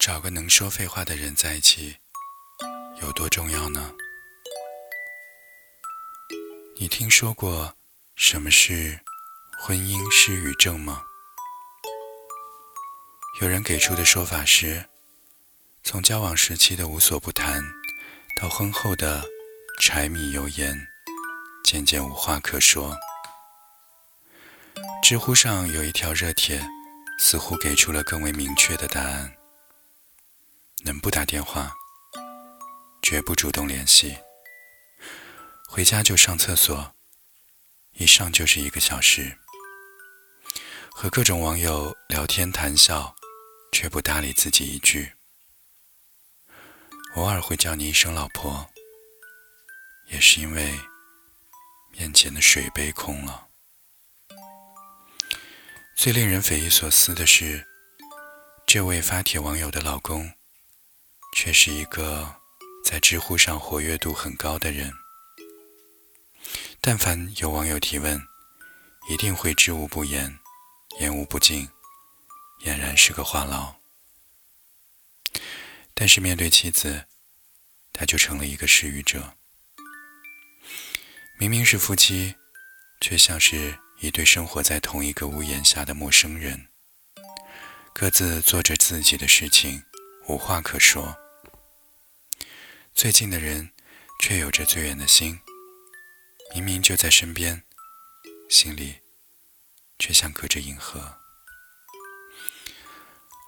找个能说废话的人在一起有多重要呢？你听说过什么是婚姻失语症吗？有人给出的说法是，从交往时期的无所不谈，到婚后的柴米油盐，渐渐无话可说。知乎上有一条热帖，似乎给出了更为明确的答案：能不打电话，绝不主动联系，回家就上厕所，一上就是一个小时，和各种网友聊天谈笑，却不搭理自己一句，偶尔会叫你一声老婆，也是因为面前的水杯空了。最令人匪夷所思的是，这位发帖网友的老公，却是一个在知乎上活跃度很高的人。但凡有网友提问，一定会知无不言，言无不尽，俨然是个话痨。但是面对妻子，他就成了一个失语者。明明是夫妻，却像是……一对生活在同一个屋檐下的陌生人，各自做着自己的事情，无话可说。最近的人，却有着最远的心。明明就在身边，心里却像隔着银河。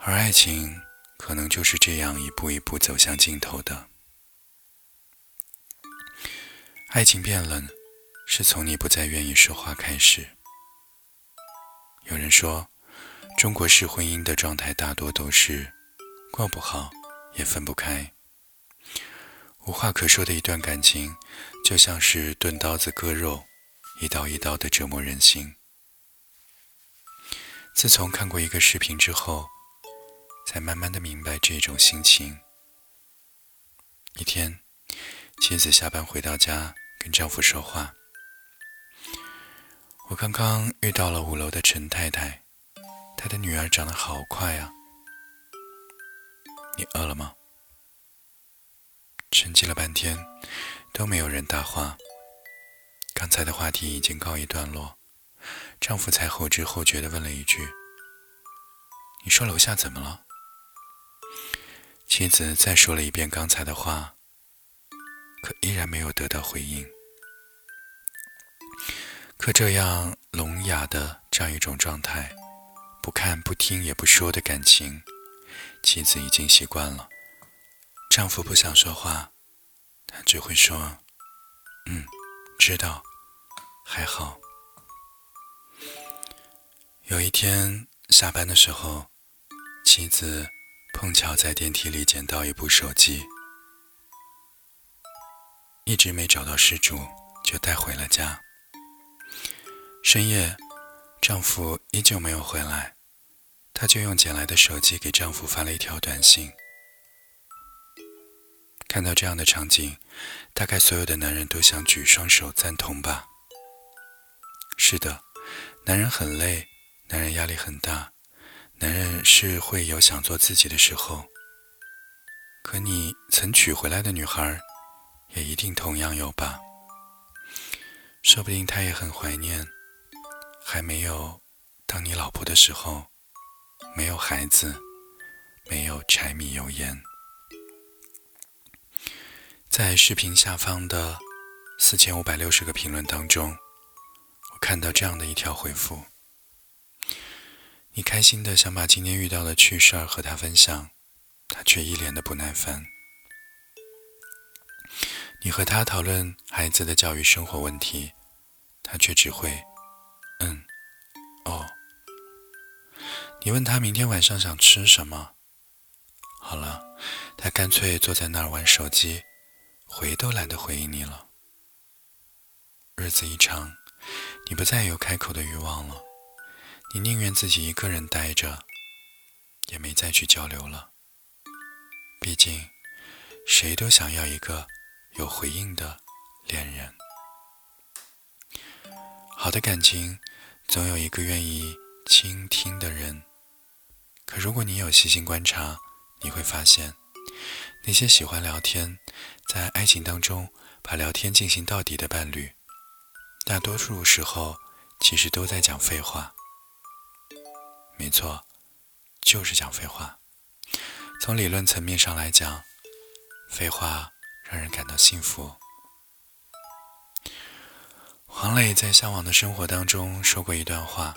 而爱情，可能就是这样一步一步走向尽头的。爱情变冷，是从你不再愿意说话开始。有人说，中国式婚姻的状态大多都是过不好也分不开，无话可说的一段感情，就像是钝刀子割肉，一刀一刀的折磨人心。自从看过一个视频之后，才慢慢的明白这种心情。一天，妻子下班回到家，跟丈夫说话。我刚刚遇到了五楼的陈太太，她的女儿长得好快啊。你饿了吗？沉寂了半天，都没有人搭话。刚才的话题已经告一段落，丈夫才后知后觉地问了一句：“你说楼下怎么了？”妻子再说了一遍刚才的话，可依然没有得到回应。可这样聋哑的这样一种状态，不看不听也不说的感情，妻子已经习惯了。丈夫不想说话，他只会说：“嗯，知道，还好。”有一天下班的时候，妻子碰巧在电梯里捡到一部手机，一直没找到失主，就带回了家。深夜，丈夫依旧没有回来，她就用捡来的手机给丈夫发了一条短信。看到这样的场景，大概所有的男人都想举双手赞同吧。是的，男人很累，男人压力很大，男人是会有想做自己的时候。可你曾娶回来的女孩，也一定同样有吧？说不定她也很怀念。还没有当你老婆的时候，没有孩子，没有柴米油盐。在视频下方的四千五百六十个评论当中，我看到这样的一条回复：你开心的想把今天遇到的趣事儿和他分享，他却一脸的不耐烦。你和他讨论孩子的教育生活问题，他却只会。你问他明天晚上想吃什么？好了，他干脆坐在那儿玩手机，回都懒得回应你了。日子一长，你不再有开口的欲望了，你宁愿自己一个人待着，也没再去交流了。毕竟，谁都想要一个有回应的恋人。好的感情。总有一个愿意倾听的人。可如果你有细心观察，你会发现，那些喜欢聊天，在爱情当中把聊天进行到底的伴侣，大多数时候其实都在讲废话。没错，就是讲废话。从理论层面上来讲，废话让人感到幸福。黄磊在《向往的生活》当中说过一段话：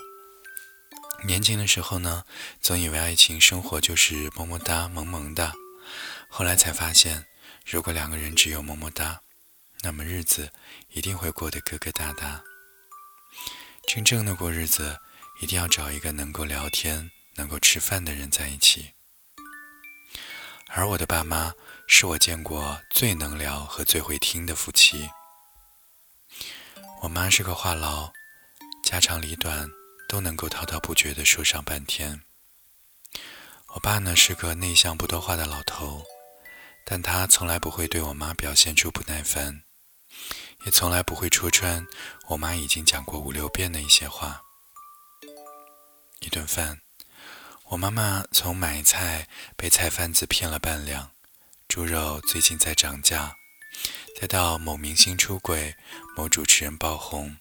年轻的时候呢，总以为爱情生活就是么么哒、萌萌哒，后来才发现，如果两个人只有么么哒，那么日子一定会过得疙疙瘩瘩。真正的过日子，一定要找一个能够聊天、能够吃饭的人在一起。而我的爸妈是我见过最能聊和最会听的夫妻。我妈是个话痨，家长里短都能够滔滔不绝地说上半天。我爸呢是个内向不多话的老头，但他从来不会对我妈表现出不耐烦，也从来不会戳穿我妈已经讲过五六遍的一些话。一顿饭。我妈妈从买菜被菜贩子骗了半两，猪肉最近在涨价，再到某明星出轨，某主持人爆红，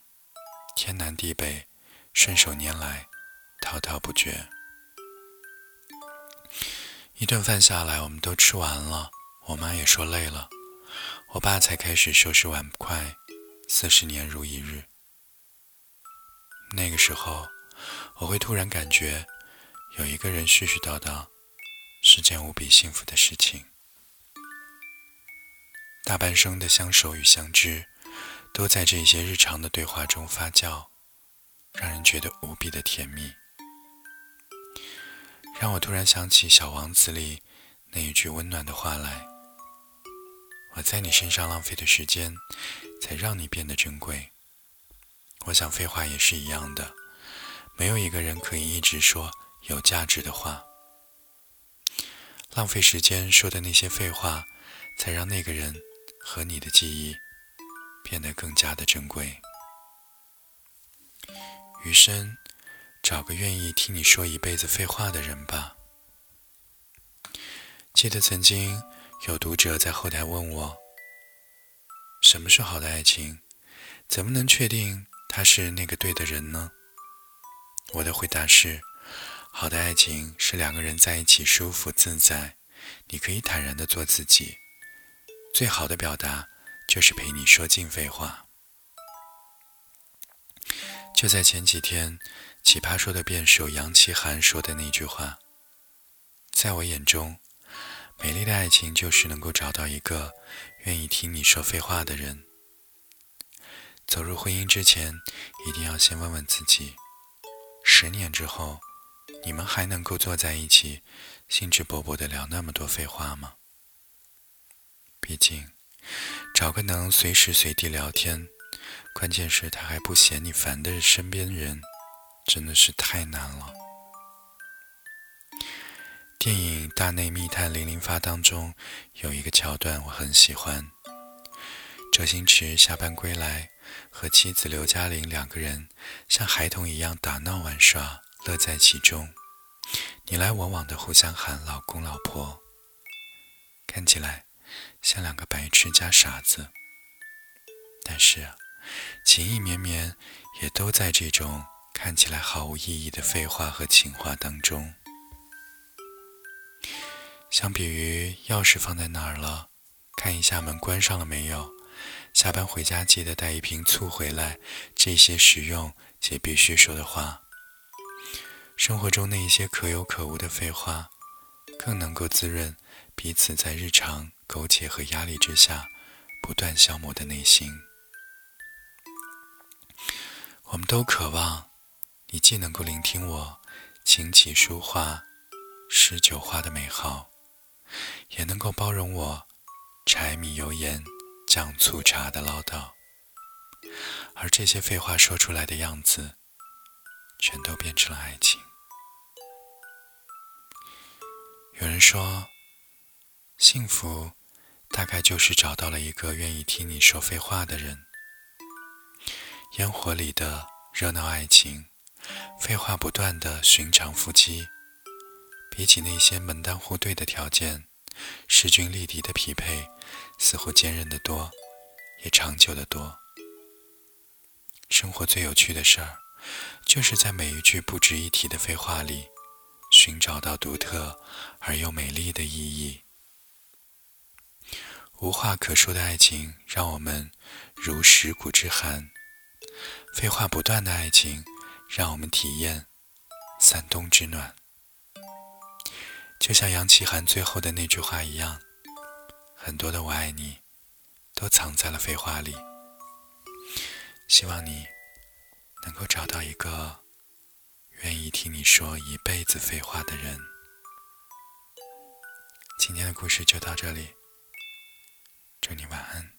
天南地北，顺手拈来，滔滔不绝。一顿饭下来，我们都吃完了，我妈也说累了，我爸才开始收拾碗筷。四十年如一日，那个时候，我会突然感觉。有一个人絮絮叨叨，是件无比幸福的事情。大半生的相守与相知，都在这些日常的对话中发酵，让人觉得无比的甜蜜。让我突然想起《小王子》里那一句温暖的话来：“我在你身上浪费的时间，才让你变得珍贵。”我想废话也是一样的，没有一个人可以一直说。有价值的话，浪费时间说的那些废话，才让那个人和你的记忆变得更加的珍贵。余生，找个愿意听你说一辈子废话的人吧。记得曾经有读者在后台问我：“什么是好的爱情？怎么能确定他是那个对的人呢？”我的回答是。好的爱情是两个人在一起舒服自在，你可以坦然的做自己。最好的表达就是陪你说尽废话。就在前几天，奇葩说的辩手杨奇涵说的那句话，在我眼中，美丽的爱情就是能够找到一个愿意听你说废话的人。走入婚姻之前，一定要先问问自己：十年之后。你们还能够坐在一起，兴致勃勃的聊那么多废话吗？毕竟，找个能随时随地聊天，关键是他还不嫌你烦的身边人，真的是太难了。电影《大内密探零零发》当中有一个桥段我很喜欢，周星驰下班归来，和妻子刘嘉玲两个人像孩童一样打闹玩耍。乐在其中，你来我往的互相喊老公老婆，看起来像两个白痴加傻子。但是，情意绵绵也都在这种看起来毫无意义的废话和情话当中。相比于钥匙放在哪儿了，看一下门关上了没有，下班回家记得带一瓶醋回来，这些实用且必须说的话。生活中那一些可有可无的废话，更能够滋润彼此在日常苟且和压力之下不断消磨的内心。我们都渴望你既能够聆听我琴棋书画、诗酒花的美好，也能够包容我柴米油盐酱醋茶的唠叨。而这些废话说出来的样子，全都变成了爱情。有人说，幸福大概就是找到了一个愿意听你说废话的人。烟火里的热闹爱情，废话不断的寻常夫妻，比起那些门当户对的条件，势均力敌的匹配，似乎坚韧得多，也长久得多。生活最有趣的事儿，就是在每一句不值一提的废话里，寻找到独特而又美丽的意义。无话可说的爱情，让我们如蚀骨之寒；废话不断的爱情，让我们体验三冬之暖。就像杨奇涵最后的那句话一样，很多的我爱你，都藏在了废话里。希望你能够找到一个愿意听你说一辈子废话的人。今天的故事就到这里，祝你晚安。